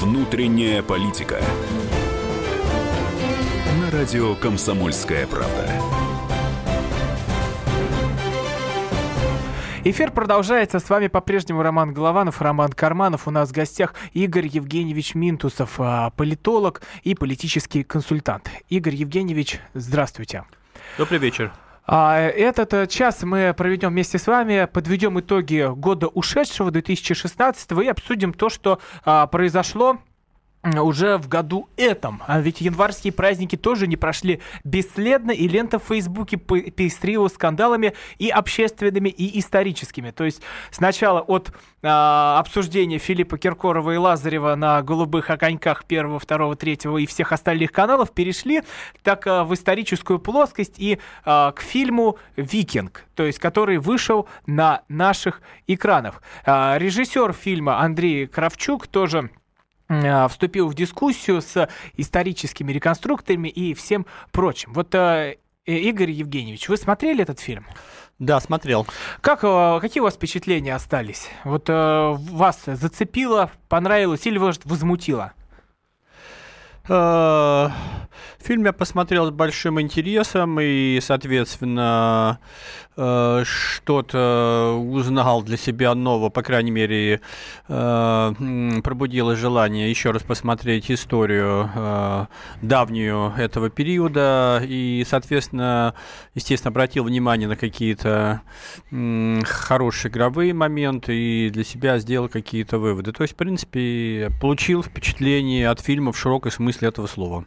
Внутренняя политика. На радио «Комсомольская правда». Эфир продолжается. С вами по-прежнему Роман Голованов, Роман Карманов. У нас в гостях Игорь Евгеньевич Минтусов, а, политолог и политический консультант. Игорь Евгеньевич, здравствуйте. Добрый вечер. А, этот э, час мы проведем вместе с вами, подведем итоги года ушедшего, 2016, и обсудим то, что а, произошло уже в году этом. А ведь январские праздники тоже не прошли бесследно, и лента в Фейсбуке пестрила скандалами и общественными, и историческими. То есть сначала от э, обсуждения Филиппа Киркорова и Лазарева на «Голубых огоньках» первого, второго, третьего и всех остальных каналов перешли так э, в историческую плоскость и э, к фильму «Викинг», то есть который вышел на наших экранах. Э, режиссер фильма Андрей Кравчук тоже вступил в дискуссию с историческими реконструкторами и всем прочим. Вот, э, э, Игорь Евгеньевич, вы смотрели этот фильм? Да, смотрел. Как, э, какие у вас впечатления остались? Вот вас зацепило, понравилось или, может, возмутило? Фильм я посмотрел с большим интересом и, соответственно, э, что-то узнал для себя нового, по крайней мере, э, пробудилось желание еще раз посмотреть историю э, давнюю этого периода и, соответственно, естественно, обратил внимание на какие-то хорошие игровые моменты и для себя сделал какие-то выводы. То есть, в принципе, получил впечатление от фильма в широком смысле этого слова.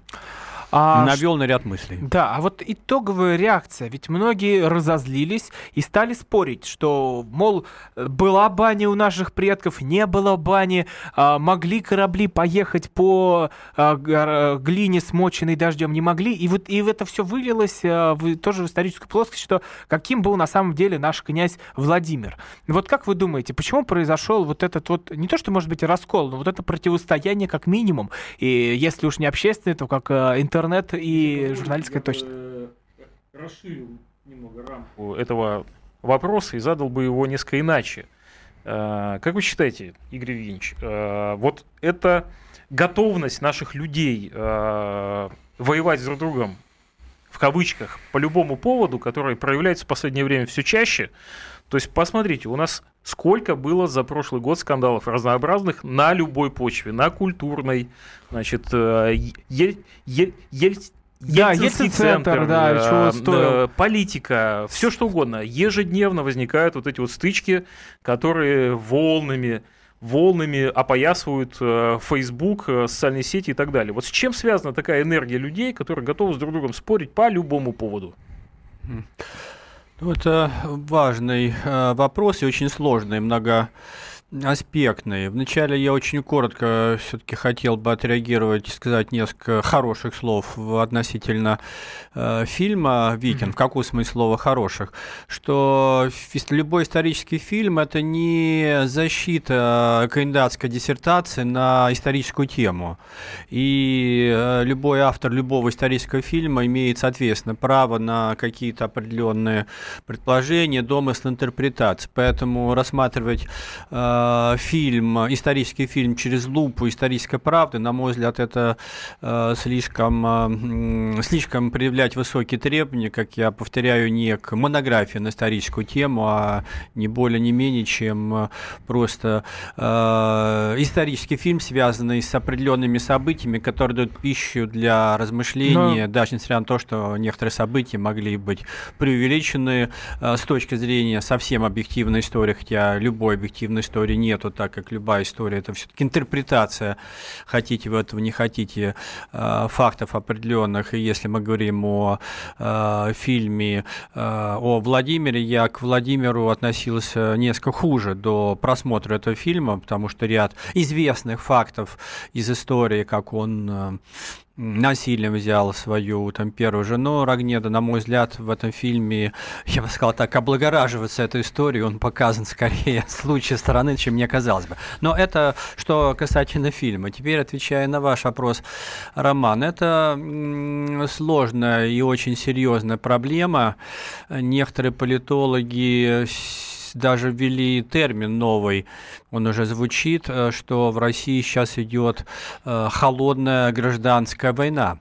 А Навел на ряд мыслей. Да, а вот итоговая реакция. Ведь многие разозлились и стали спорить, что, мол, была баня у наших предков, не было бани, а, могли корабли поехать по а, глине, смоченной дождем, не могли. И вот и это все вылилось а, в, тоже в историческую плоскость, что каким был на самом деле наш князь Владимир. Вот как вы думаете, почему произошел вот этот вот, не то что может быть раскол, но вот это противостояние как минимум, и если уж не общественное, то как интернет интернет и журналистская точно. Э, расширил немного рамку этого вопроса и задал бы его несколько иначе. Э, как вы считаете, Игорь Евгеньевич, э, вот это готовность наших людей воевать друг с другом, в кавычках, по любому поводу, который проявляется в последнее время все чаще, то есть, посмотрите, у нас сколько было за прошлый год скандалов разнообразных на любой почве, на культурной, значит, э, е, е, е, да, Ельцин-центр, да, э, чего стоил. политика, все что угодно. Ежедневно возникают вот эти вот стычки, которые волнами, волнами опоясывают э, Facebook, социальные сети и так далее. Вот с чем связана такая энергия людей, которые готовы с друг другом спорить по любому поводу? Это важный э, вопрос и очень сложный, много аспектные. Вначале я очень коротко все-таки хотел бы отреагировать и сказать несколько хороших слов относительно э, фильма «Викинг». Mm-hmm. В каком смысле слова «хороших»? Что любой исторический фильм – это не защита кандидатской диссертации на историческую тему. И э, любой автор любого исторического фильма имеет, соответственно, право на какие-то определенные предположения, домыслы, интерпретации. Поэтому рассматривать э, Э, фильм, исторический фильм через лупу. Исторической правды, на мой взгляд, это э, слишком, э, слишком проявлять высокие требования, как я повторяю, не к монографии на историческую тему, а не более, не менее, чем просто исторический фильм, связанный с определенными событиями, которые дают пищу для размышления, Но... даже несмотря на то, что некоторые события могли быть преувеличены с точки зрения совсем объективной истории, хотя любой объективной истории истории нету, так как любая история это все-таки интерпретация, хотите вы этого, не хотите, э, фактов определенных. И если мы говорим о э, фильме э, о Владимире, я к Владимиру относился несколько хуже до просмотра этого фильма, потому что ряд известных фактов из истории, как он насилием взял свою там первую жену Рогнеда. На мой взгляд, в этом фильме, я бы сказал так, облагораживается этой историей, он показан скорее с лучшей стороны, чем мне казалось бы. Но это что касательно фильма. Теперь, отвечая на ваш вопрос, Роман, это сложная и очень серьезная проблема. Некоторые политологи даже ввели термин новый он уже звучит, э, что в России сейчас идет э, холодная гражданская война.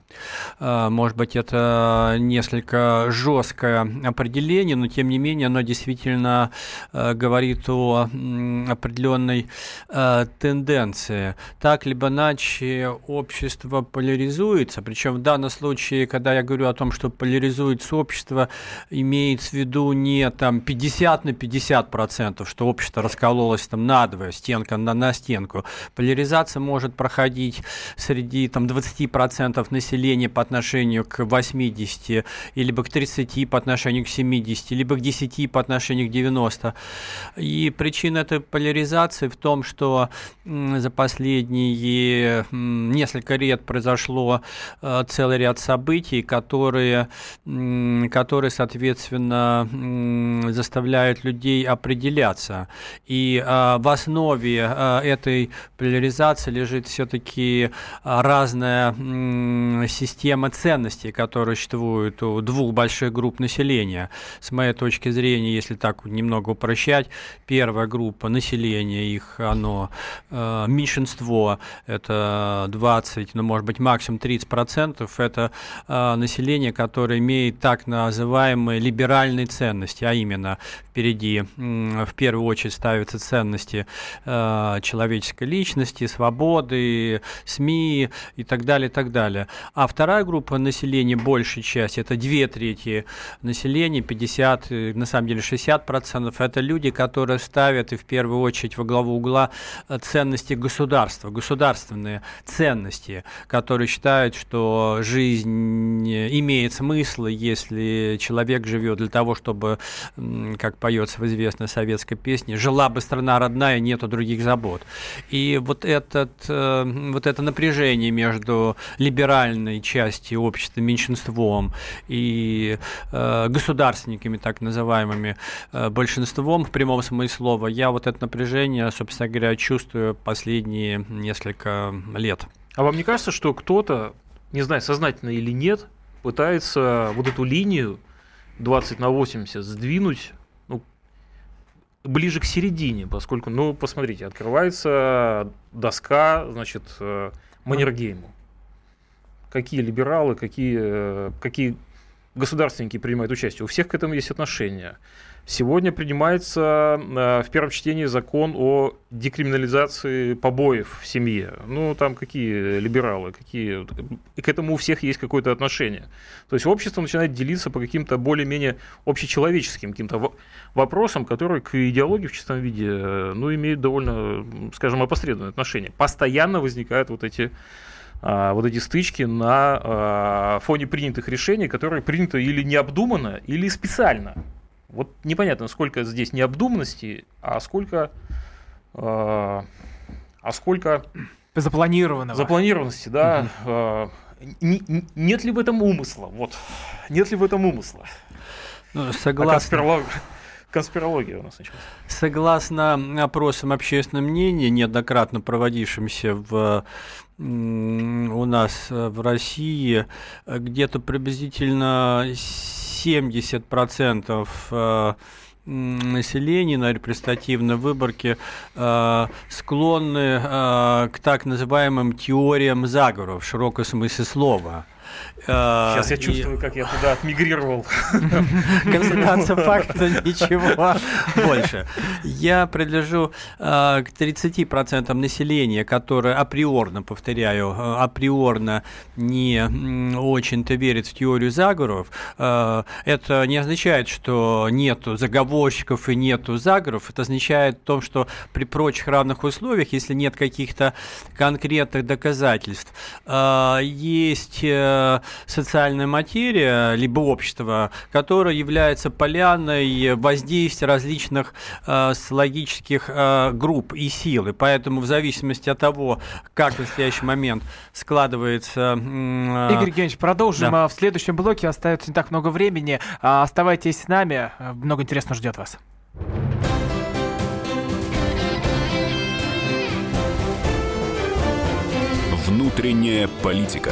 Э, может быть, это несколько жесткое определение, но тем не менее оно действительно говорит о определенной тенденции. Так либо иначе общество поляризуется, причем в данном случае, когда я говорю о том, что поляризуется общество, имеется в виду не там 50 на 50 процентов, что общество раскололось там на два, одинаковая, стенка на, на стенку. Поляризация может проходить среди там, 20% населения по отношению к 80, либо к 30 по отношению к 70, либо к 10 по отношению к 90. И причина этой поляризации в том, что за последние несколько лет произошло э, целый ряд событий, которые, которые соответственно, заставляют людей определяться. И а, в основе основе э, этой поляризации лежит все-таки э, разная система ценностей, которые существуют у двух больших групп населения. С моей точки зрения, если так немного упрощать, первая группа населения, их оно э, меньшинство, это 20, ну может быть максимум 30 процентов, это население, которое имеет так называемые либеральные ценности, а именно впереди в первую очередь ставятся ценности э, человеческой личности, свободы, СМИ и так далее, и так далее. А вторая группа населения, большая часть, это две трети населения, 50, э, на самом деле 60 процентов, это люди, которые ставят и в первую очередь во главу угла э, ценности государства, государственные ценности, которые считают, что жизнь имеет смысл, если человек живет для того, чтобы, как поется в известной советской песне, жила бы страна родная, нету других забот. И вот, этот, э, вот это напряжение между либеральной частью общества, меньшинством, и э, государственниками, так называемыми, э, большинством, в прямом смысле слова, я вот это напряжение, собственно говоря, чувствую последние несколько лет. А вам не кажется, что кто-то, не знаю, сознательно или нет, пытается вот эту линию 20 на 80 сдвинуть ближе к середине, поскольку, ну, посмотрите, открывается доска, значит, э, Маннергейму. Какие либералы, какие, э, какие государственники принимают участие. У всех к этому есть отношение. Сегодня принимается э, в первом чтении закон о декриминализации побоев в семье. Ну, там какие либералы, какие... И к этому у всех есть какое-то отношение. То есть общество начинает делиться по каким-то более-менее общечеловеческим каким-то вопросам, которые к идеологии в чистом виде, э, ну, имеют довольно, скажем, опосредованное отношение. Постоянно возникают вот эти а, вот эти стычки на а, фоне принятых решений, которые приняты или необдуманно, или специально. Вот непонятно, сколько здесь необдуманности, а сколько, а сколько запланированного. Запланированности, да. Угу. нет ли в этом умысла? Вот. Нет ли в этом умысла? Ну, согласен. А конспиролог конспирология у нас началась. Согласно опросам общественного мнения, неоднократно проводившимся в у нас э, в России, э, где-то приблизительно 70% э, населения на репрезентативной выборке э, склонны э, к так называемым теориям заговоров в широком смысле слова. Сейчас я чувствую, как я туда отмигрировал. Констатация факта ничего больше. Я принадлежу э, к 30% населения, которое априорно, повторяю, э, априорно не очень-то верит в теорию заговоров. Э, это не означает, что нету заговорщиков и нету заговоров. Это означает то, что при прочих равных условиях, если нет каких-то конкретных доказательств, есть социальная материя, либо общество, которое является поляной воздействия различных э, логических э, групп и сил. И поэтому в зависимости от того, как в настоящий момент складывается... Э, Игорь Евгеньевич, продолжим да. в следующем блоке. Остается не так много времени. А, оставайтесь с нами. Много интересного ждет вас. Внутренняя политика.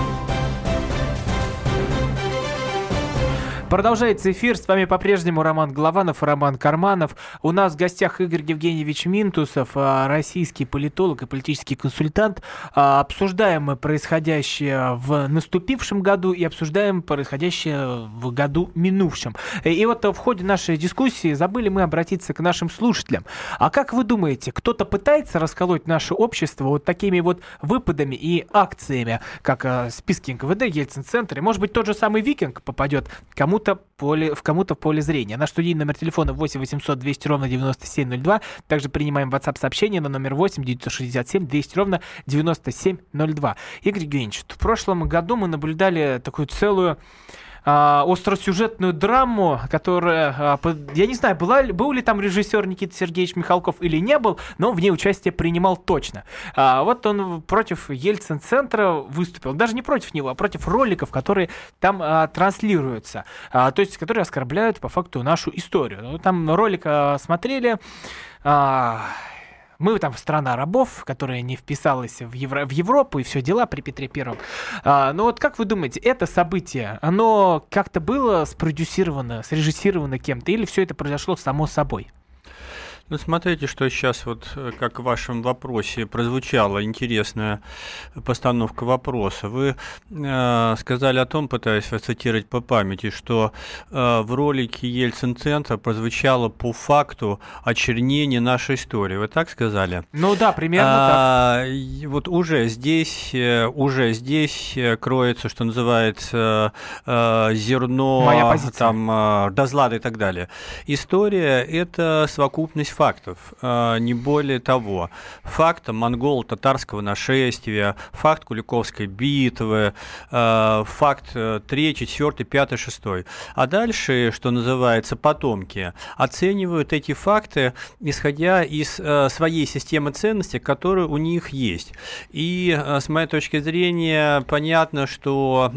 Продолжается эфир. С вами по-прежнему Роман Голованов и Роман Карманов. У нас в гостях Игорь Евгеньевич Минтусов, а, российский политолог и политический консультант. А, обсуждаем мы происходящее в наступившем году и обсуждаем происходящее в году минувшем. И вот в ходе нашей дискуссии забыли мы обратиться к нашим слушателям. А как вы думаете, кто-то пытается расколоть наше общество вот такими вот выпадами и акциями, как а, списки НКВД, Ельцин-центр, и может быть тот же самый Викинг попадет кому кому-то поле, в кому-то поле зрения. Наш студийный номер телефона 8 800 200 ровно 9702. Также принимаем WhatsApp сообщение на номер 8 967 200 ровно 9702. Игорь Евгеньевич, в прошлом году мы наблюдали такую целую а, остросюжетную драму, которая, а, я не знаю, была, был ли там режиссер Никита Сергеевич Михалков или не был, но в ней участие принимал точно. А, вот он против Ельцин-центра выступил, даже не против него, а против роликов, которые там транслируются, то есть которые оскорбляют по факту нашу историю. Ну, там ролик смотрели, мы там страна рабов, которая не вписалась в, Евро, в Европу и все дела при Петре Первом. А, но вот как вы думаете, это событие, оно как-то было спродюсировано, срежиссировано кем-то, или все это произошло само собой? Ну, смотрите, что сейчас вот, э, как в вашем вопросе прозвучала интересная постановка вопроса. Вы э, сказали о том, пытаясь цитировать по памяти, что э, в ролике Ельцин-центра прозвучало по факту очернение нашей истории. Вы так сказали? Ну да, примерно а, так. Вот уже здесь, э, уже здесь кроется, что называется, э, зерно, там, э, дозлада и так далее. История – это совокупность фактов, а, не более того. Факт монголо-татарского нашествия, факт Куликовской битвы, а, факт 3, 4, 5, 6. А дальше, что называется, потомки оценивают эти факты, исходя из а, своей системы ценностей, которые у них есть. И с моей точки зрения понятно, что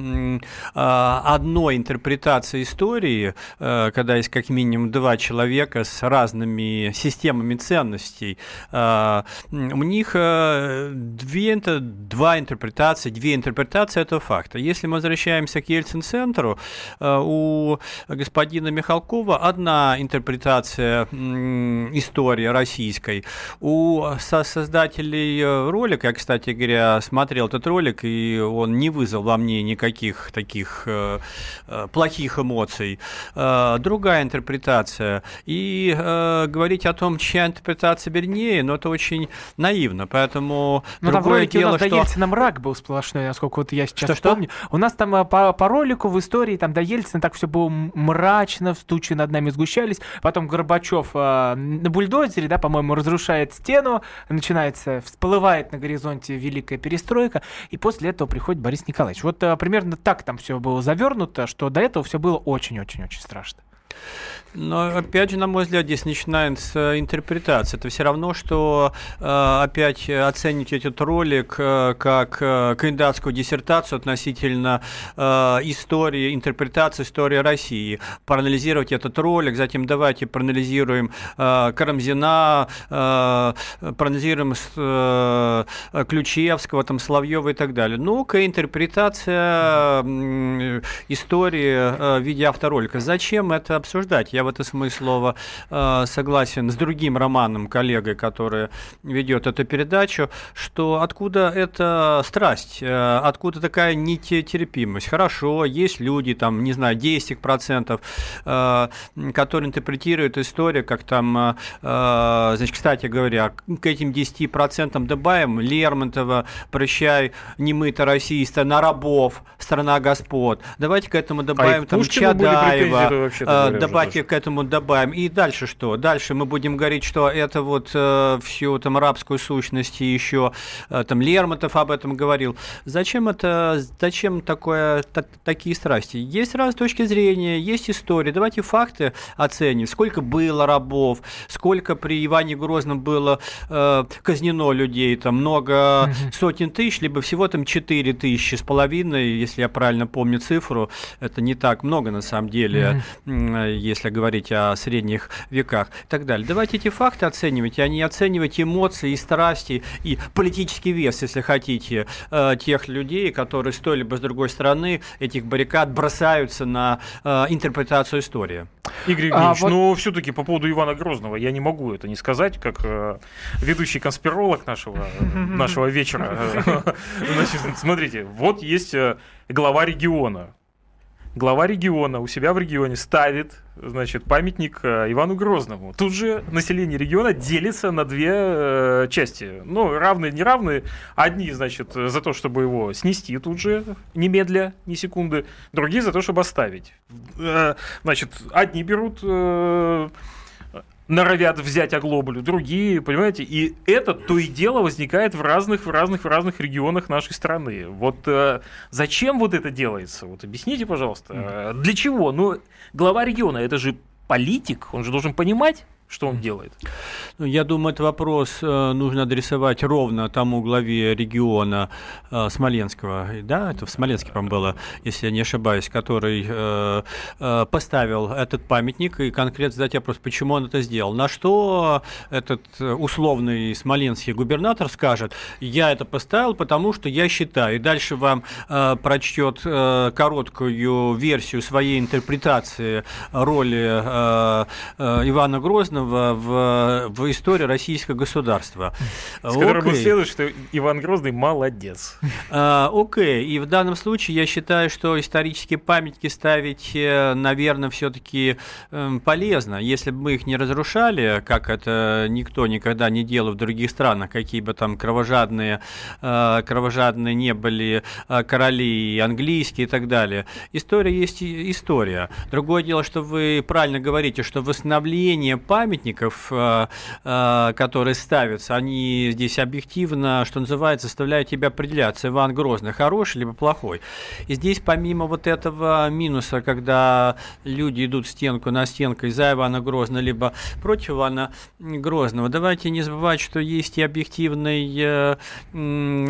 одной интерпретации истории, когда есть как минимум два человека с разными системами, ценностей. А, у них э, две, два интерпретации, две интерпретации этого факта. Если мы возвращаемся к Ельцин-центру, э, у господина Михалкова одна интерпретация истории российской. У создателей э, ролика, я, кстати говоря, смотрел этот ролик, и он не вызвал во мне никаких таких плохих эмоций. Другая интерпретация. И говорить о том, чья интерпретация вернее, но это очень наивно, поэтому ну, другое там в дело, у нас что... до Ельцина мрак был сплошной, насколько вот я сейчас что, помню. Что? У нас там а, по, по ролику в истории там до Ельцина так все было мрачно, тучи над нами сгущались, потом Горбачев э, на бульдозере, да, по-моему, разрушает стену, начинается, всплывает на горизонте великая перестройка, и после этого приходит Борис Николаевич. Вот э, примерно так там все было завернуто, что до этого все было очень-очень-очень страшно. Но опять же, на мой взгляд, здесь начинается интерпретация. Это все равно, что э, опять оценить этот ролик э, как э, кандидатскую диссертацию относительно истории, интерпретации истории России. Проанализировать этот ролик, затем давайте проанализируем Карамзина, проанализируем Ключевского, там, Соловьева и так далее. Ну-ка, интерпретация истории в виде авторолика. Зачем это обсуждать? Я в этом смысле слова э, согласен с другим романом, коллегой, который ведет эту передачу, что откуда эта страсть, э, откуда такая нетерпимость. Хорошо, есть люди, там, не знаю, 10%, э, которые интерпретируют историю, как там, значит, кстати говоря, к этим 10% добавим Лермонтова, прощай, немыто расиста, на рабов, страна господ. Давайте к этому добавим а там Чадаева, уже к этому добавим. И дальше что? Дальше мы будем говорить, что это вот э, всю там рабскую сущность и еще э, там Лермонтов об этом говорил. Зачем это, зачем такое, та, такие страсти? Есть разные точки зрения, есть история. Давайте факты оценим. Сколько было рабов, сколько при Иване Грозном было э, казнено людей, там много сотен тысяч, либо всего там 4 тысячи с половиной, если я правильно помню цифру. Это не так много на самом деле, если говорить о средних веках и так далее. Давайте эти факты оценивать, а не оценивать эмоции и страсти и политический вес, если хотите, э, тех людей, которые с той либо с другой стороны этих баррикад бросаются на э, интерпретацию истории. Игорь Евгеньевич, а, вот... ну все-таки по поводу Ивана Грозного я не могу это не сказать, как э, ведущий конспиролог нашего, нашего вечера. Значит, смотрите, вот есть э, глава региона, глава региона у себя в регионе ставит, значит, памятник э, Ивану Грозному. Тут же население региона делится на две э, части. Ну, равные, неравные. Одни, значит, за то, чтобы его снести тут же, немедля, ни секунды. Другие за то, чтобы оставить. Э, значит, одни берут... Норовят взять оглоблю, другие, понимаете, и это то и дело возникает в разных, в разных, в разных регионах нашей страны. Вот э, зачем вот это делается? Вот объясните, пожалуйста, э, для чего? Ну, глава региона, это же политик, он же должен понимать, что он делает? Ну, я думаю, этот вопрос э, нужно адресовать ровно тому главе региона э, Смоленского. Да, это в Смоленске, по было, если я не ошибаюсь, который э, э, поставил этот памятник и конкретно задать вопрос, почему он это сделал. На что этот условный смоленский губернатор скажет, я это поставил, потому что я считаю. И дальше вам э, прочтет э, короткую версию своей интерпретации роли э, э, Ивана Грозного важного в, в истории российского государства. С которого следует, что Иван Грозный молодец. А, окей, и в данном случае я считаю, что исторические памятники ставить, э, наверное, все-таки эм, полезно. Если бы мы их не разрушали, как это никто никогда не делал в других странах, какие бы там кровожадные, э, кровожадные не были э, короли английские и так далее. История есть история. Другое дело, что вы правильно говорите, что восстановление памяти памятников, э, э, которые ставятся, они здесь объективно, что называется, заставляют тебя определяться, Иван Грозный хороший либо плохой. И здесь помимо вот этого минуса, когда люди идут стенку на стенку за Ивана Грозного, либо против Ивана Грозного, давайте не забывать, что есть и объективный, э,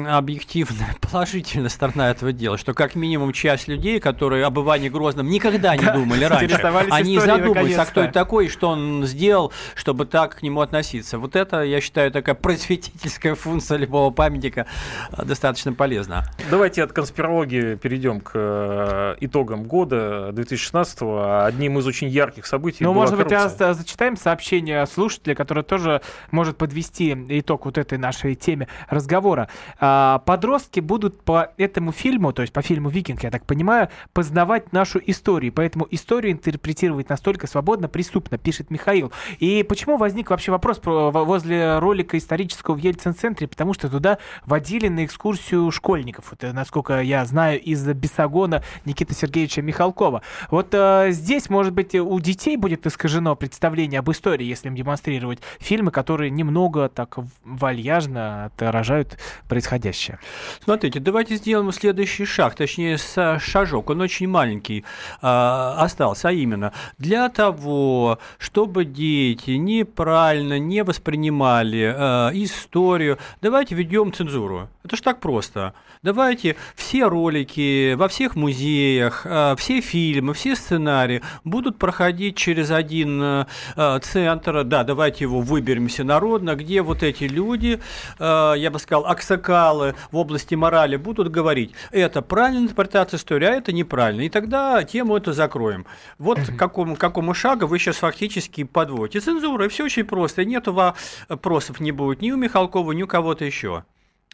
объективная положительная сторона этого дела, что как минимум часть людей, которые об Иване Грозном никогда не думали раньше, они задумываются, а кто это такой, что он сделал, чтобы так к нему относиться. Вот это, я считаю, такая просветительская функция любого памятника э, достаточно полезна. Давайте от конспирологии перейдем к э, итогам года 2016 -го. Одним из очень ярких событий Ну, может быть, зачитаем сообщение слушателя, которое тоже может подвести итог вот этой нашей теме разговора. А, подростки будут по этому фильму, то есть по фильму «Викинг», я так понимаю, познавать нашу историю, поэтому историю интерпретировать настолько свободно, преступно, пишет Михаил. И почему возник вообще вопрос про, возле ролика исторического в Ельцин-центре? Потому что туда водили на экскурсию школьников. Это, насколько я знаю, из Бесогона Никиты Сергеевича Михалкова. Вот э, здесь, может быть, у детей будет искажено представление об истории, если им демонстрировать фильмы, которые немного так вальяжно отражают происходящее. Смотрите, давайте сделаем следующий шаг, точнее шажок, он очень маленький э, остался, а именно для того, чтобы дети дети неправильно не воспринимали э, историю, давайте введем цензуру. Это ж так просто. Давайте все ролики во всех музеях, э, все фильмы, все сценарии будут проходить через один э, э центр. Да, давайте его выберем всенародно, где вот эти люди, э, я бы сказал, аксакалы в области морали будут говорить, это правильная интерпретация истории, а это неправильно. И тогда тему эту закроем. Вот к какому, какому шагу вы сейчас фактически подводите и цензура, и все очень просто. И нету вопросов не будет ни у Михалкова, ни у кого-то еще.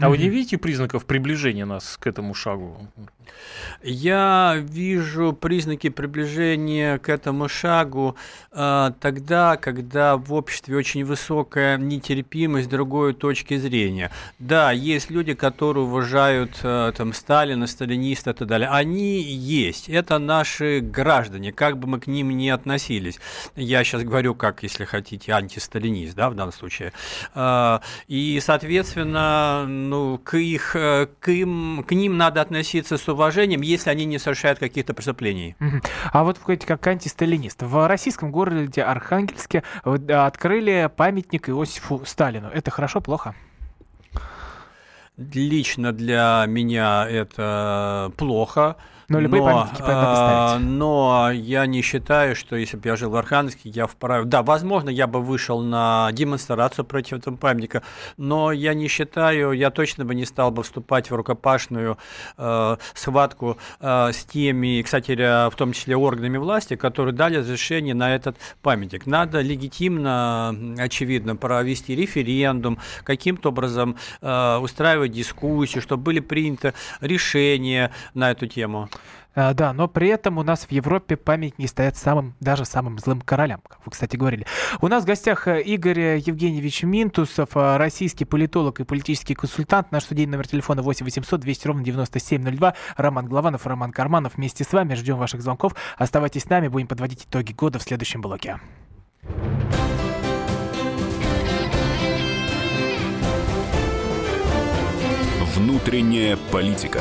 А вы не видите признаков приближения нас к этому шагу? Я вижу признаки приближения к этому шагу э, тогда, когда в обществе очень высокая нетерпимость другой точки зрения. Да, есть люди, которые уважают э, там Сталина, сталиниста и так далее. Они есть. Это наши граждане, как бы мы к ним ни относились. Я сейчас говорю, как, если хотите, антисталинист, да, в данном случае. Э, и, соответственно, ну, к, их, э, к, им, к ним надо относиться с уважением, если они не совершают каких-то преступлений. А вот как антисталинист. В российском городе Архангельске открыли памятник Иосифу Сталину. Это хорошо, плохо? Лично для меня это плохо. Но любые но, памятники надо ставить. Но я не считаю, что если бы я жил в Архангельске, я вправе... Да, возможно, я бы вышел на демонстрацию против этого памятника, но я не считаю, я точно бы не стал бы вступать в рукопашную э, схватку э, с теми, кстати, в том числе органами власти, которые дали разрешение на этот памятник. Надо легитимно, очевидно, провести референдум, каким-то образом э, устраивать дискуссию, чтобы были приняты решения на эту тему. А, да, но при этом у нас в Европе памятники стоят самым, даже самым злым королям, как вы, кстати, говорили. У нас в гостях э, Игорь Евгеньевич Минтусов, э, российский политолог и политический консультант. Наш студийный номер телефона 8 800 200 ровно 9702. Роман Главанов, Роман Карманов. Вместе с вами ждем ваших звонков. Оставайтесь с нами, будем подводить итоги года в следующем блоке. Внутренняя политика.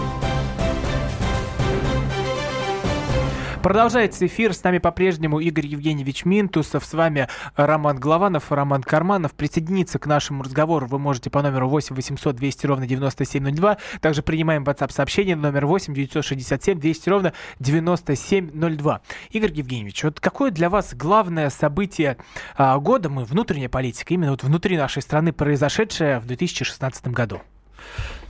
Продолжается эфир. С нами по-прежнему Игорь Евгеньевич Минтусов. С вами Роман Главанов, Роман Карманов. Присоединиться к нашему разговору вы можете по номеру 8 800 200 ровно 9702. Также принимаем WhatsApp сообщение номер 8 967 200 ровно 9702. Игорь Евгеньевич, вот какое для вас главное событие а, года, мы внутренняя политика, именно вот внутри нашей страны произошедшее в 2016 году?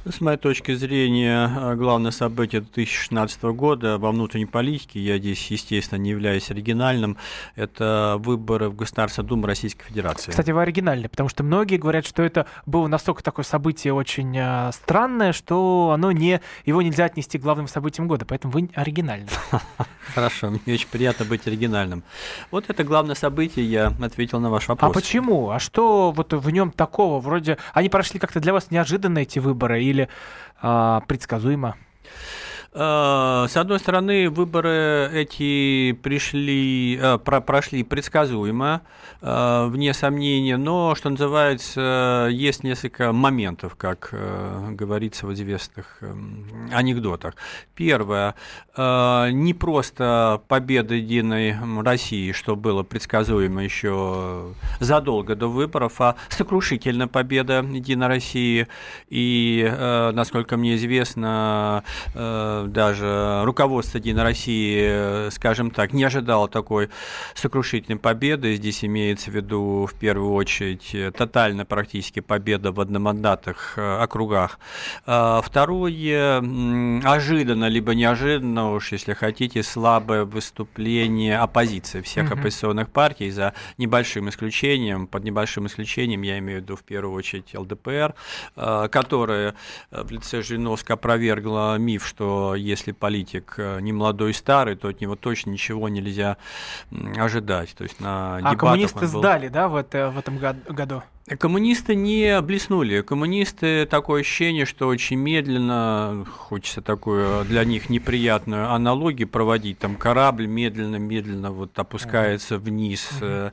С моей точки зрения, главное событие 2016 года во внутренней политике, я здесь, естественно, не являюсь оригинальным, это выборы в Государственную Думу Российской Федерации. Кстати, вы оригинальны, потому что многие говорят, что это было настолько такое событие очень э, странное, что оно не, его нельзя отнести к главным событиям года, поэтому вы оригинальны. Хорошо, мне очень приятно быть оригинальным. Вот это главное событие, я ответил на ваш вопрос. А почему? А что вот в нем такого? Вроде они прошли как-то для вас неожиданно эти выборы или а, предсказуемо? С одной стороны, выборы эти пришли, про, прошли предсказуемо, вне сомнения, но, что называется, есть несколько моментов, как говорится в известных анекдотах. Первое, не просто победа Единой России, что было предсказуемо еще задолго до выборов, а сокрушительная победа Единой России. И, насколько мне известно, даже руководство Единой России, скажем так, не ожидало такой сокрушительной победы. Здесь имеется в виду в первую очередь тотальная практически победа в одномандатных э, округах. А второе, ожиданно, либо неожиданно, уж если хотите, слабое выступление оппозиции всех uh-huh. оппозиционных партий, за небольшим исключением, под небольшим исключением, я имею в виду в первую очередь ЛДПР, э, которая в лице Жириновска опровергла миф, что если политик э, не молодой и старый, то от него точно ничего нельзя ожидать. То есть на а коммунисты был... сдали, да, в, это, в этом году? Коммунисты не блеснули. Коммунисты такое ощущение, что очень медленно, хочется такую для них неприятную аналогию проводить. Там корабль медленно-медленно вот опускается вниз uh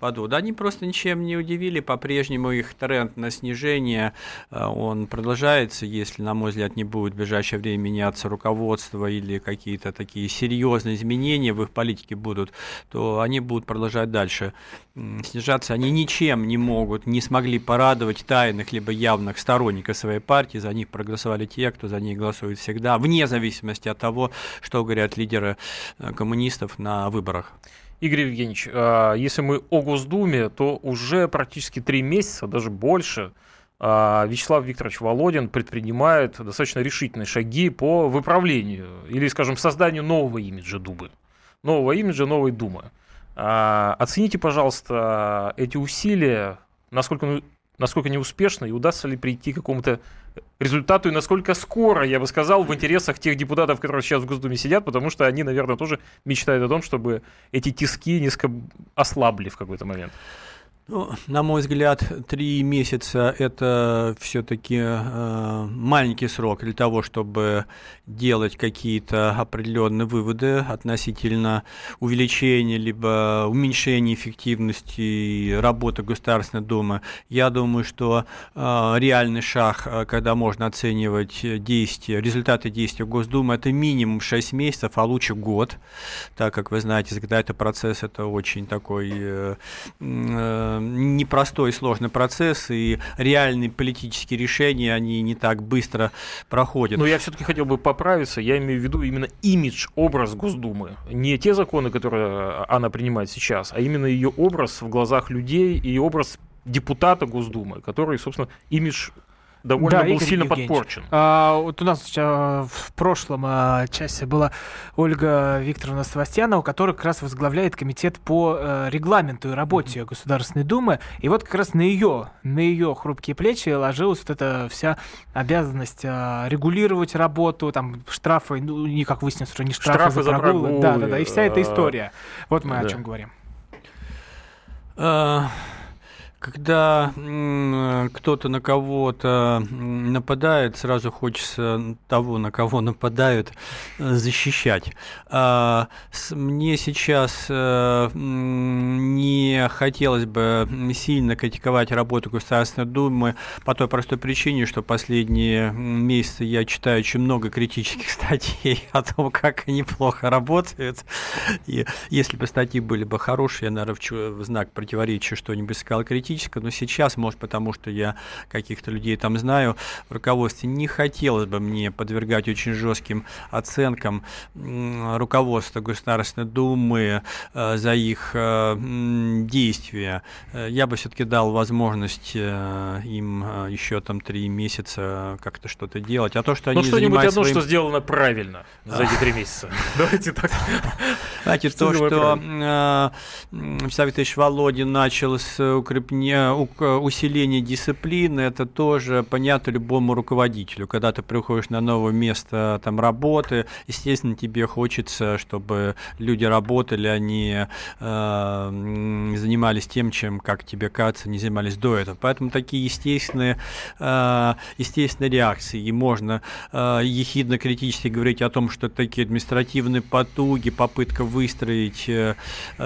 под воду. Они просто ничем не удивили. По-прежнему их тренд на снижение, э, он продолжается, если, на мой взгляд, не будет в ближайшее время меняться руководство или какие-то такие серьезные изменения в их политике будут, то они будут продолжать дальше снижаться. Они ничем не могут не смогли порадовать тайных либо явных сторонников своей партии, за них проголосовали те, кто за них голосует всегда, вне зависимости от того, что говорят лидеры э, коммунистов на выборах. Игорь Евгеньевич, а, если мы о Госдуме, то уже практически три месяца, даже больше, а, Вячеслав Викторович Володин предпринимает достаточно решительные шаги по выправлению или, скажем, созданию нового имиджа Думы. Нового имиджа, новой Думы. А, оцените, пожалуйста, эти усилия насколько, насколько неуспешно и удастся ли прийти к какому-то результату и насколько скоро, я бы сказал, в интересах тех депутатов, которые сейчас в Госдуме сидят, потому что они, наверное, тоже мечтают о том, чтобы эти тиски несколько ослабли в какой-то момент. Ну, на мой взгляд, три месяца – это все-таки э, маленький срок для того, чтобы делать какие-то определенные выводы относительно увеличения либо уменьшения эффективности работы Государственной Думы. Я думаю, что э, реальный шаг, э, когда можно оценивать действия, результаты действия Госдумы, это минимум 6 месяцев, а лучше год, так как вы знаете, когда это процесс, это очень такой э, э, непростой и сложный процесс, и реальные политические решения, они не так быстро проходят. Но я все-таки хотел бы поправиться, я имею в виду именно имидж, образ Госдумы. Не те законы, которые она принимает сейчас, а именно ее образ в глазах людей и образ депутата Госдумы, который, собственно, имидж довольно да, был Игорь сильно Евгеньевич. подпорчен. А, вот у нас а, в прошлом а, части была Ольга Викторовна Севастьянова, которая как раз возглавляет комитет по а, регламенту и работе mm-hmm. Государственной Думы. И вот как раз на ее, на ее хрупкие плечи ложилась вот эта вся обязанность а, регулировать работу, там штрафы, ну, не как выяснилось, что не штрафы, штрафы за прогулы. Да, да, да, и вся эта история. Вот мы да. о чем говорим. Когда кто-то на кого-то нападает, сразу хочется того, на кого нападают, защищать. А, мне сейчас э, не хотелось бы сильно критиковать работу Государственной Думы по той простой причине, что последние месяцы я читаю очень много критических статей о том, как они плохо работают. И если бы статьи были бы хорошие, я, наверное, в знак противоречия что-нибудь сказал критически, критическое, но сейчас, может, потому что я каких-то людей там знаю, в руководстве не хотелось бы мне подвергать очень жестким оценкам руководства Государственной Думы э, за их э, действия. Э, я бы все-таки дал возможность им еще там три месяца как-то что-то делать. А то, что ну, они что-нибудь одно, своим... что сделано правильно за эти три месяца. Давайте так. Знаете, то, что Вячеслав Володин начал с укрепления усиление дисциплины, это тоже понятно любому руководителю. Когда ты приходишь на новое место там, работы, естественно, тебе хочется, чтобы люди работали, они э, занимались тем, чем, как тебе кажется, не занимались до этого. Поэтому такие естественные, э, естественные реакции. И можно э, ехидно-критически говорить о том, что такие административные потуги, попытка выстроить э,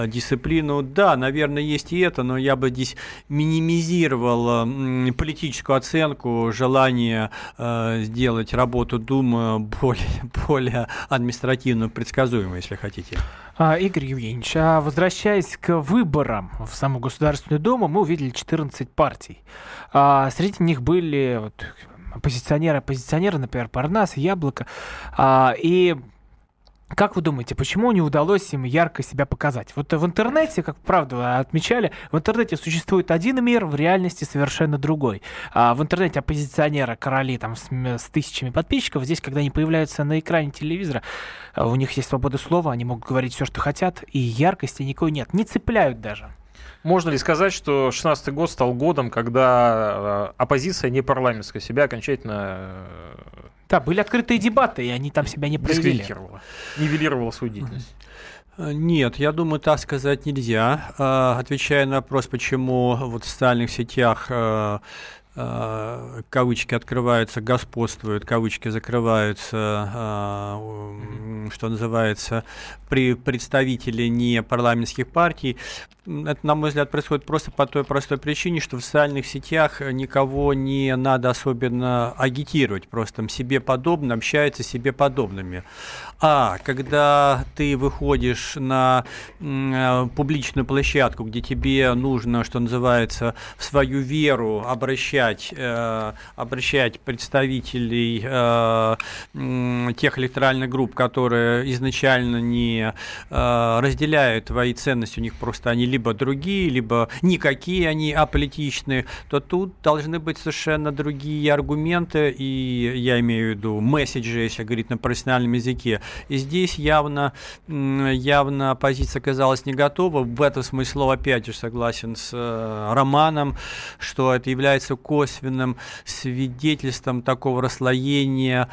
дисциплину. Да, наверное, есть и это, но я бы здесь минимизировал политическую оценку, желание э, сделать работу Думы более, более административно предсказуемой, если хотите. А, Игорь Евгеньевич, а возвращаясь к выборам в саму Государственную Думу, мы увидели 14 партий. А, среди них были вот, оппозиционеры, оппозиционеры, например, Парнас, Яблоко. А, и как вы думаете, почему не удалось им ярко себя показать? Вот в интернете, как правда вы отмечали, в интернете существует один мир, в реальности совершенно другой. А в интернете оппозиционеры, короли там с, с тысячами подписчиков, здесь, когда они появляются на экране телевизора, у них есть свобода слова, они могут говорить все, что хотят, и яркости никакой нет, не цепляют даже. Можно ли сказать, что 16 год стал годом, когда э, оппозиция не парламентская себя окончательно э, да, были открытые дебаты, и они там себя не проявили. Нивелировала свою деятельность. Нет, я думаю, так сказать нельзя. Отвечая на вопрос, почему вот в социальных сетях Э, кавычки открываются, господствуют, кавычки закрываются, э, что называется, при представителе не парламентских партий. Это, на мой взгляд, происходит просто по той простой причине, что в социальных сетях никого не надо особенно агитировать, просто себе подобно общаются себе подобными. А когда ты выходишь на э, публичную площадку, где тебе нужно, что называется, в свою веру обращать, э, обращать представителей э, тех электоральных групп, которые изначально не э, разделяют твои ценности, у них просто они либо другие, либо никакие они аполитичные, то тут должны быть совершенно другие аргументы, и я имею в виду месседжи, если говорить на профессиональном языке, и здесь явно, явно оппозиция оказалась не готова. В этом смысле опять же согласен с э, Романом, что это является косвенным свидетельством такого расслоения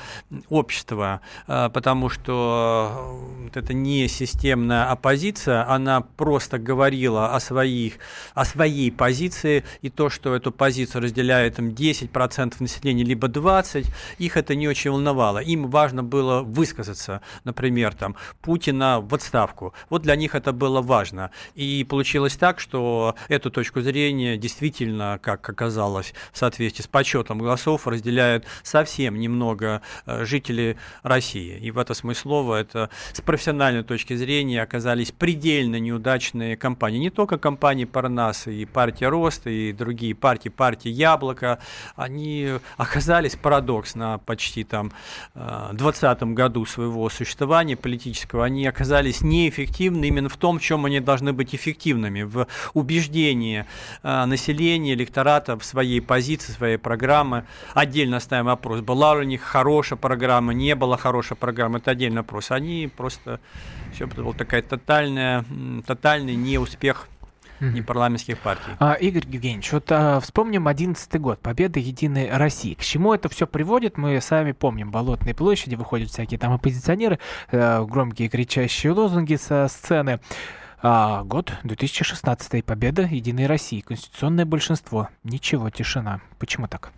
общества, э, потому что э, это не системная оппозиция, она просто говорила о, своих, о своей позиции, и то, что эту позицию разделяет там, 10% населения, либо 20%, их это не очень волновало. Им важно было высказаться, например, там, Путина в отставку. Вот для них это было важно. И получилось так, что эту точку зрения действительно, как оказалось, в соответствии с подсчетом голосов, разделяют совсем немного э, жителей России. И в это смысле слова это с профессиональной точки зрения оказались предельно неудачные кампании. Не только компании Парнас и партия Роста, и другие партии, партия Яблоко, они оказались парадокс на почти там 20 э, году своего существования политического, они оказались неэффективны именно в том, в чем они должны быть эффективными, в убеждении э, населения, электората в своей позиции, своей программы. Отдельно ставим вопрос, была у них хорошая программа, не была хорошая программа, это отдельный вопрос. Они просто, все это такая тотальная, тотальный неуспех не парламентских партий. А, Игорь Евгеньевич, вот а, вспомним 11 год, победа Единой России. К чему это все приводит, мы сами помним. Болотные площади, выходят всякие там оппозиционеры, э, громкие кричащие лозунги со сцены. А, год 2016, победа Единой России, конституционное большинство. Ничего, тишина. Почему так?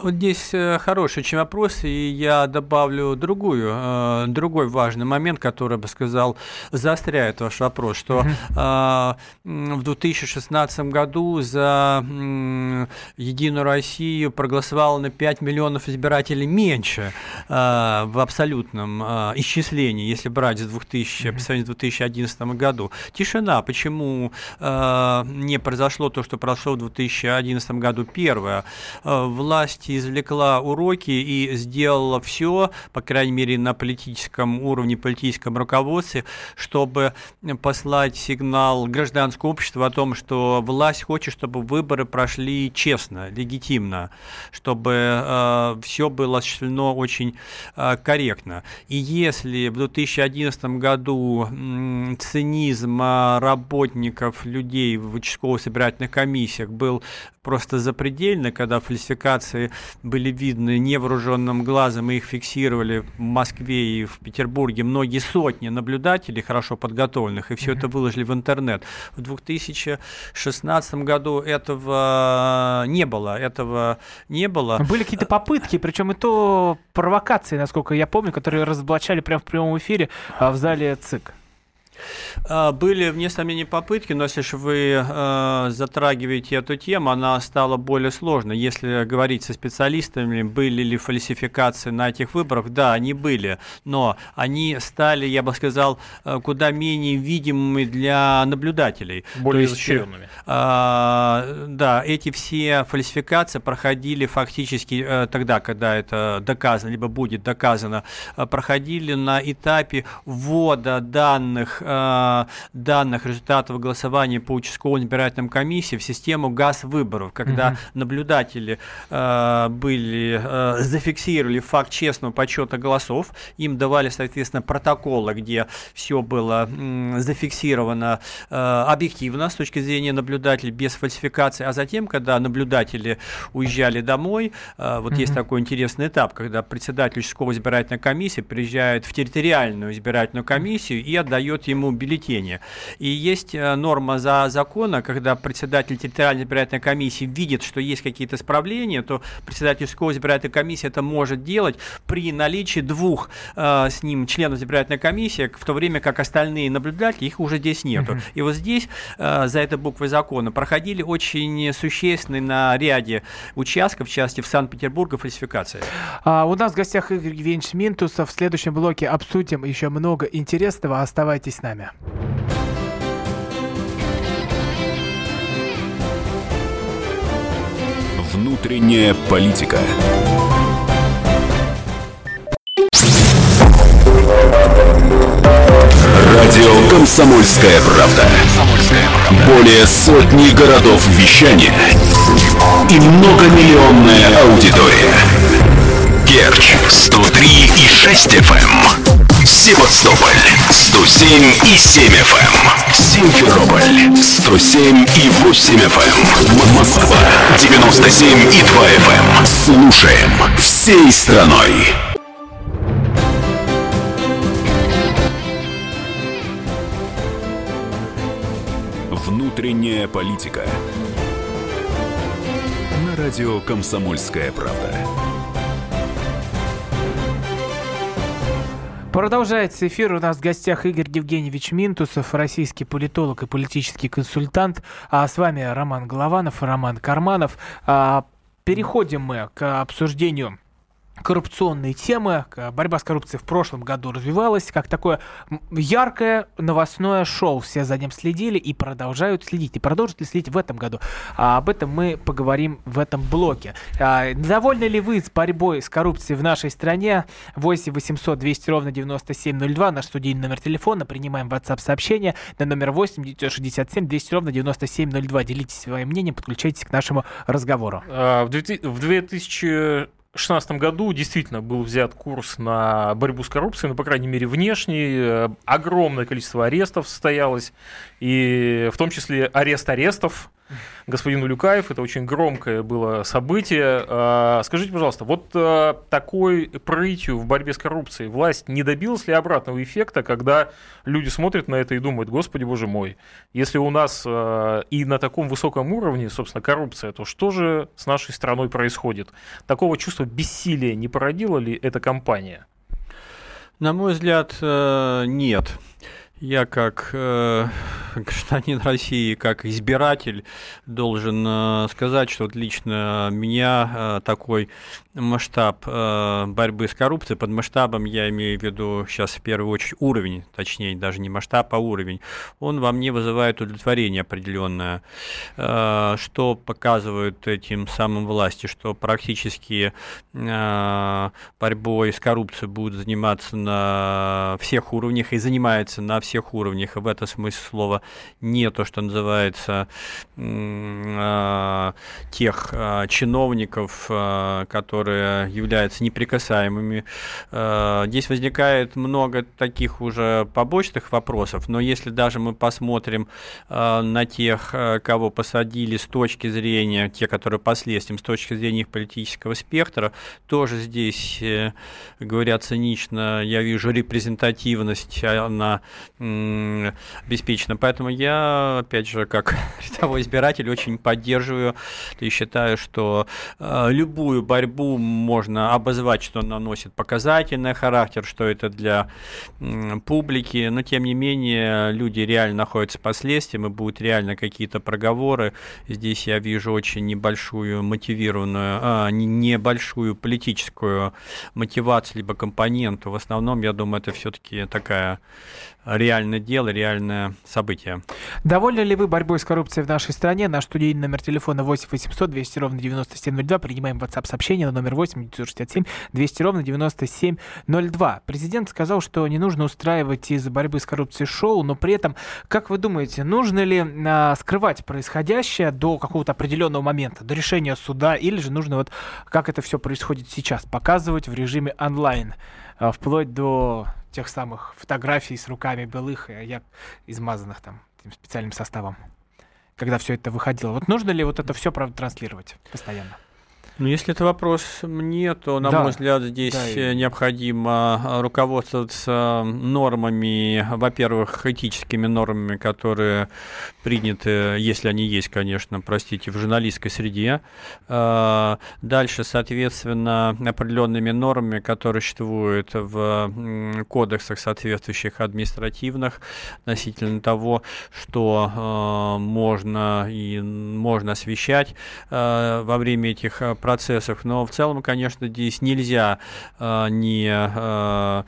Вот здесь э, хороший очень вопрос, и я добавлю другую, э, другой важный момент, который, бы сказал, заостряет ваш вопрос, что mm-hmm. в 2016 году за Единую Россию проголосовало на 5 миллионов избирателей меньше в абсолютном исчислении, если брать с 2000, mm-hmm. по сравнению с 2011 году. Тишина. Почему не произошло то, что произошло в 2011 году? Первое. Власть власть извлекла уроки и сделала все, по крайней мере на политическом уровне, политическом руководстве, чтобы послать сигнал гражданскому обществу о том, что власть хочет, чтобы выборы прошли честно, легитимно, чтобы э, все было осуществлено очень э, корректно. И если в 2011 году э, цинизм работников, людей в участково-собирательных комиссиях был просто запредельный, когда фальсификации были видны невооруженным глазом, и их фиксировали в Москве и в Петербурге многие сотни наблюдателей, хорошо подготовленных, и все это выложили в интернет. В 2016 году этого не было, этого не было. Были какие-то попытки, причем и то провокации, насколько я помню, которые разоблачали прямо в прямом эфире а, в зале ЦИК. А, были, вне сомнений, попытки, но если же вы э, затрагиваете эту тему, она стала более сложной. Если говорить со специалистами, были ли фальсификации на этих выборах, да, они были, но они стали, я бы сказал, э, куда менее видимыми для наблюдателей. Более изощренными. Э, да, эти все фальсификации проходили фактически э, тогда, когда это доказано, либо будет доказано, проходили на этапе ввода данных э, данных результатов голосования по участковым избирательным комиссиям в систему газ выборов, когда угу. наблюдатели э, были э, зафиксировали факт честного подсчета голосов, им давали, соответственно, протоколы, где все было э, зафиксировано э, объективно с точки зрения наблюдателей без фальсификации, а затем, когда наблюдатели уезжали домой, э, вот угу. есть такой интересный этап, когда председатель участковой избирательной комиссии приезжает в территориальную избирательную комиссию и отдает им ему бюллетени. И есть э, норма за закона, когда председатель территориальной избирательной комиссии видит, что есть какие-то исправления, то председатель избирательной комиссии это может делать при наличии двух э, с ним членов избирательной комиссии, в то время как остальные наблюдатели, их уже здесь нету. Mm-hmm. И вот здесь э, за этой буквой закона проходили очень существенные на ряде участков, в частности в Санкт-Петербурге, фальсификации. А, у нас в гостях Игорь Евгеньевич Минтусов. В следующем блоке обсудим еще много интересного. Оставайтесь с нами. Внутренняя политика. Радио Комсомольская правда". Более сотни городов вещания и многомиллионная аудитория. Керчь 103 и 6 FM. Севастополь 107 и 7 FM. Симферополь 107 и 8 FM. Москва 97 и 2 FM. Слушаем всей страной. Внутренняя политика. На радио Комсомольская правда. Продолжается эфир. У нас в гостях Игорь Евгеньевич Минтусов, российский политолог и политический консультант. А с вами Роман Голованов, Роман Карманов. А, переходим мы к обсуждению коррупционные темы. Борьба с коррупцией в прошлом году развивалась как такое яркое новостное шоу. Все за ним следили и продолжают следить. И продолжат ли следить в этом году. А об этом мы поговорим в этом блоке. А, довольны ли вы с борьбой с коррупцией в нашей стране? 8 800 200 ровно 9702. Наш студийный номер телефона. Принимаем WhatsApp сообщение на номер 8 967 200 ровно 9702. Делитесь своим мнением, подключайтесь к нашему разговору. А, в 2000 2016 году действительно был взят курс на борьбу с коррупцией, ну, по крайней мере, внешний. Э, огромное количество арестов состоялось, и в том числе арест арестов господину Люкаев. Это очень громкое было событие. А, скажите, пожалуйста, вот а, такой прытью в борьбе с коррупцией власть не добилась ли обратного эффекта, когда люди смотрят на это и думают, господи боже мой, если у нас а, и на таком высоком уровне, собственно, коррупция, то что же с нашей страной происходит? Такого чувства бессилия не породила ли эта кампания? На мой взгляд, э, нет. Я как э, гражданин России, как избиратель, должен э, сказать, что лично меня э, такой масштаб э, борьбы с коррупцией, под масштабом я имею в виду сейчас в первую очередь уровень, точнее даже не масштаб, а уровень, он во мне вызывает удовлетворение определенное, э, что показывают этим самым власти, что практически э, борьбой с коррупцией будут заниматься на всех уровнях и занимается на всех всех уровнях, и в этом смысле слова не то, что называется э, тех э, чиновников, э, которые являются неприкасаемыми. Здесь возникает много таких уже побочных вопросов, но если даже мы посмотрим на тех, кого посадили с точки зрения, те, которые последствием, с точки зрения их политического спектра, тоже здесь, э, говоря цинично, я вижу репрезентативность, она обеспечена. Поэтому я, опять же, как рядовой избиратель, очень поддерживаю и считаю, что э, любую борьбу можно обозвать, что она носит показательный характер, что это для публики, но тем не менее люди реально находятся последствием и будут реально какие-то проговоры. Здесь я вижу очень небольшую мотивированную, а, небольшую политическую мотивацию либо компоненту. В основном, я думаю, это все-таки такая реальное дело, реальное событие. Довольны ли вы борьбой с коррупцией в нашей стране? Наш студийный номер телефона 8 800 200 ровно 9702. Принимаем WhatsApp сообщение на номер 8 967 200 ровно 9702. Президент сказал, что не нужно устраивать из борьбы с коррупцией шоу, но при этом, как вы думаете, нужно ли а, скрывать происходящее до какого-то определенного момента, до решения суда, или же нужно вот как это все происходит сейчас, показывать в режиме онлайн? А, вплоть до тех самых фотографий с руками былых, я измазанных там этим специальным составом, когда все это выходило. Вот нужно ли вот это все, правда, транслировать постоянно? Ну, если это вопрос мне, то, на да. мой взгляд, здесь да, необходимо руководствоваться нормами, во-первых, этическими нормами, которые приняты, если они есть, конечно, простите, в журналистской среде. А, дальше, соответственно, определенными нормами, которые существуют в кодексах соответствующих административных относительно того, что можно и можно освещать во время этих процессов. Но в целом, конечно, здесь нельзя не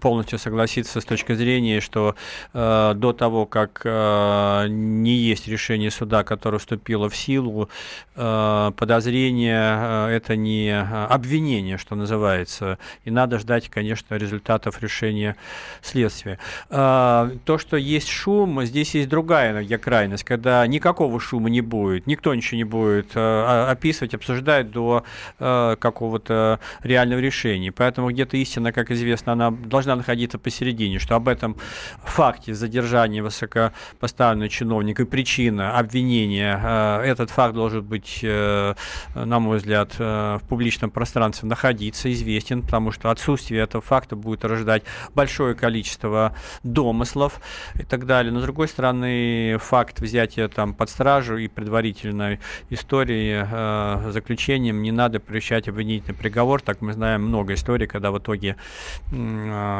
полностью согласиться с точки зрения, что э, до того, как э, не есть решение суда, которое вступило в силу, э, подозрение э, это не обвинение, что называется, и надо ждать, конечно, результатов решения следствия. Э, то, что есть шум, здесь есть другая крайность, когда никакого шума не будет, никто ничего не будет э, описывать, обсуждать до э, какого-то реального решения. Поэтому где-то истина, как известно, она должна находиться посередине, что об этом факте задержания высокопоставленного чиновника и причина обвинения, э, этот факт должен быть, э, на мой взгляд, э, в публичном пространстве находиться, известен, потому что отсутствие этого факта будет рождать большое количество домыслов и так далее. Но, с другой стороны, факт взятия там под стражу и предварительной истории заключением не надо превращать обвинительный приговор. Так мы знаем много историй, когда в итоге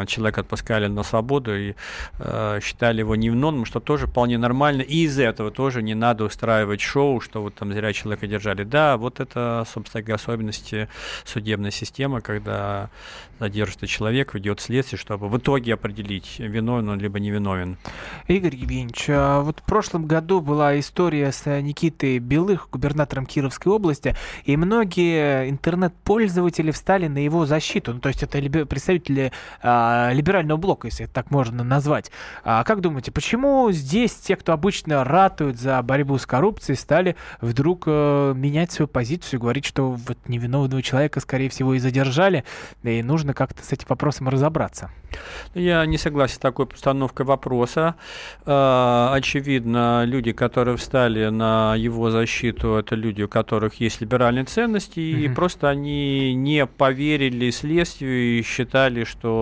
человека отпускали на свободу и э, считали его невиновным, что тоже вполне нормально. И из этого тоже не надо устраивать шоу, что вот там зря человека держали. Да, вот это, собственно особенности судебной системы, когда задержится человек, ведет следствие, чтобы в итоге определить, виновен он либо невиновен. Игорь Евгеньевич, а вот в прошлом году была история с Никитой Белых, губернатором Кировской области, и многие интернет-пользователи встали на его защиту. Ну, то есть это представители а, либерального блока, если это так можно назвать. А как думаете, почему здесь те, кто обычно ратуют за борьбу с коррупцией, стали вдруг э, менять свою позицию и говорить, что вот невиновного человека, скорее всего, и задержали, и нужно как-то с этим вопросом разобраться? Я не согласен с такой постановкой вопроса. Э, очевидно, люди, которые встали на его защиту, это люди, у которых есть либеральные ценности, mm-hmm. и просто они не поверили следствию и считали, что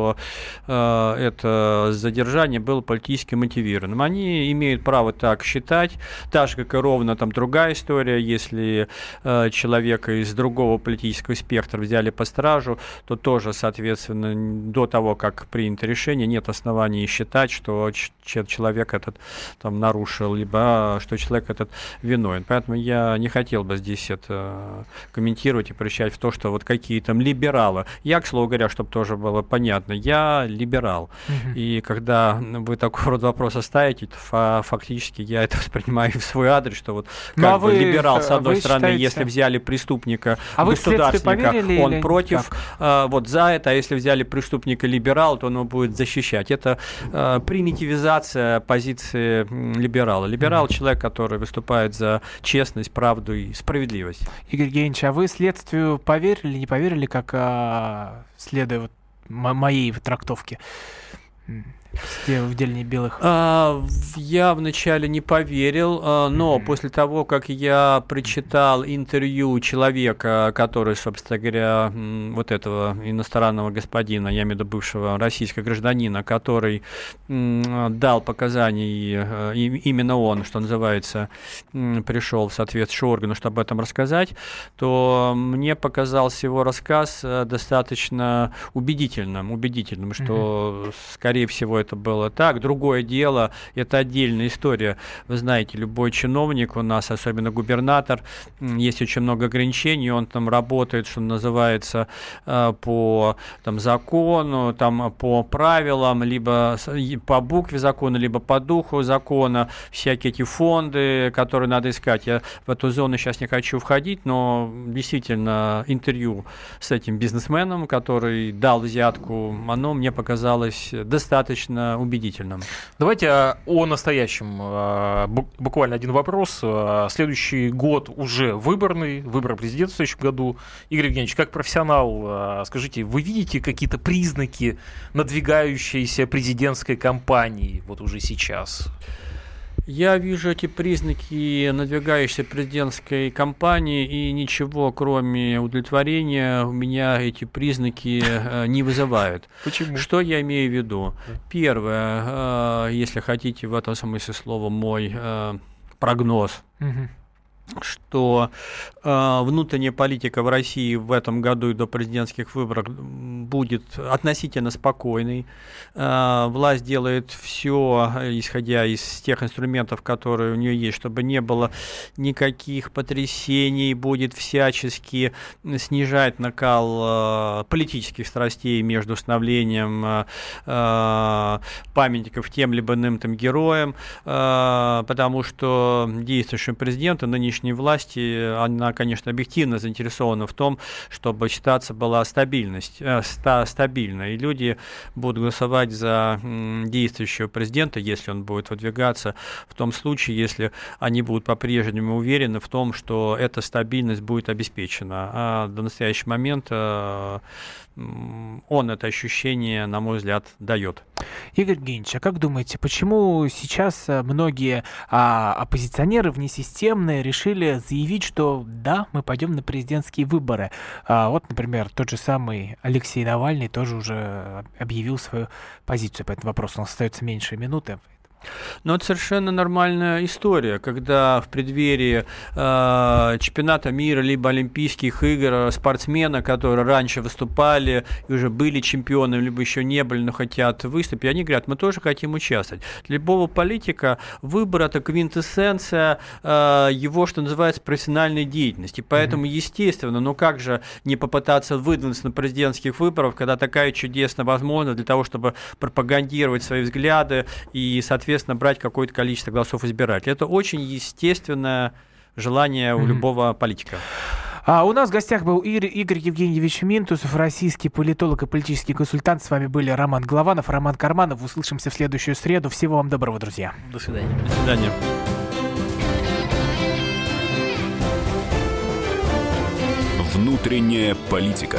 э, это задержание было политически мотивированным. Они имеют право так считать, так же, как и ровно там другая история, если э, человека из другого политического спектра взяли по стражу, то тоже, соответственно, до того, как принято решение, нет оснований считать, что человек этот там нарушил, либо что человек этот виновен. Поэтому я не хотел бы здесь это комментировать и прощать в то, что вот какие там либералы. Я, к слову говоря, чтобы тоже было понятно, я либерал. Угу. И когда вы такой род вопроса ставите, то фактически я это воспринимаю в свой адрес, что вот ну, как ну, бы вы, либерал, с одной стороны, считаете... если взяли преступника, а государственника, он против, э, вот за это, а если взяли преступника либерал, то он его будет защищать. Это э, примитивизация позиции либерала. Либерал mm человек, который выступает за честность, правду и справедливость. Игорь Евгеньевич, а вы следствию поверили, не поверили, как а, следуя вот моей трактовке? В деле белых? А, я вначале не поверил, а, но mm-hmm. после того, как я прочитал интервью человека, который, собственно говоря, вот этого иностранного господина, я имею в виду бывшего российского гражданина, который дал показания, э, и именно он, что называется, пришел в соответствующий орган, чтобы об этом рассказать, то мне показался его рассказ э, достаточно убедительным, убедительным, что, mm-hmm. скорее всего, это было так. Другое дело, это отдельная история. Вы знаете, любой чиновник у нас, особенно губернатор, есть очень много ограничений, он там работает, что называется, э, по там, закону, там, по правилам, либо по букве закона, либо по духу закона, всякие эти фонды, которые надо искать. Я в эту зону сейчас не хочу входить, но действительно интервью с этим бизнесменом, который дал взятку, оно мне показалось достаточно убедительным. Давайте а, о настоящем. А, буквально один вопрос. А, следующий год уже выборный, выборы президента в следующем году. Игорь Евгеньевич, как профессионал, скажите, вы видите какие-то признаки надвигающейся президентской кампании вот уже сейчас? Я вижу эти признаки надвигающейся президентской кампании, и ничего, кроме удовлетворения, у меня эти признаки э, не вызывают. Почему? Что я имею в виду? Первое, э, если хотите в этом смысле слова мой э, прогноз. Мгм. Что э, внутренняя политика в России в этом году и до президентских выборов будет относительно спокойной. Э, власть делает все, исходя из тех инструментов, которые у нее есть, чтобы не было никаких потрясений, будет всячески снижать накал э, политических страстей между установлением э, э, памятников тем либо иным там героям, э, потому что действующий президент и нынешней власти, она, конечно, объективно заинтересована в том, чтобы считаться была стабильность, э, ста- стабильна, и люди будут голосовать за действующего президента, если он будет выдвигаться, в том случае, если они будут по-прежнему уверены в том, что эта стабильность будет обеспечена. А до настоящего момента он это ощущение, на мой взгляд, дает. Игорь Евгеньевич, а как думаете, почему сейчас многие а, оппозиционеры внесистемные решили заявить, что да, мы пойдем на президентские выборы? А, вот, например, тот же самый Алексей Навальный тоже уже объявил свою позицию по этому вопросу. У нас остается меньше минуты. Но это совершенно нормальная история, когда в преддверии э, чемпионата мира либо Олимпийских игр э, спортсмены, которые раньше выступали и уже были чемпионами, либо еще не были, но хотят выступить, они говорят, мы тоже хотим участвовать. Для любого политика выбор это квинтэссенция э, его, что называется, профессиональной деятельности. Поэтому, естественно, ну как же не попытаться выдвинуться на президентских выборах, когда такая чудесная возможность для того, чтобы пропагандировать свои взгляды и, соответственно, брать какое-то количество голосов избирателей. Это очень естественное желание у любого политика. А у нас в гостях был Игорь, Игорь Евгеньевич Минтусов, российский политолог и политический консультант. С вами были Роман Голованов, Роман Карманов. Услышимся в следующую среду. Всего вам доброго, друзья. До свидания. До свидания. Внутренняя политика.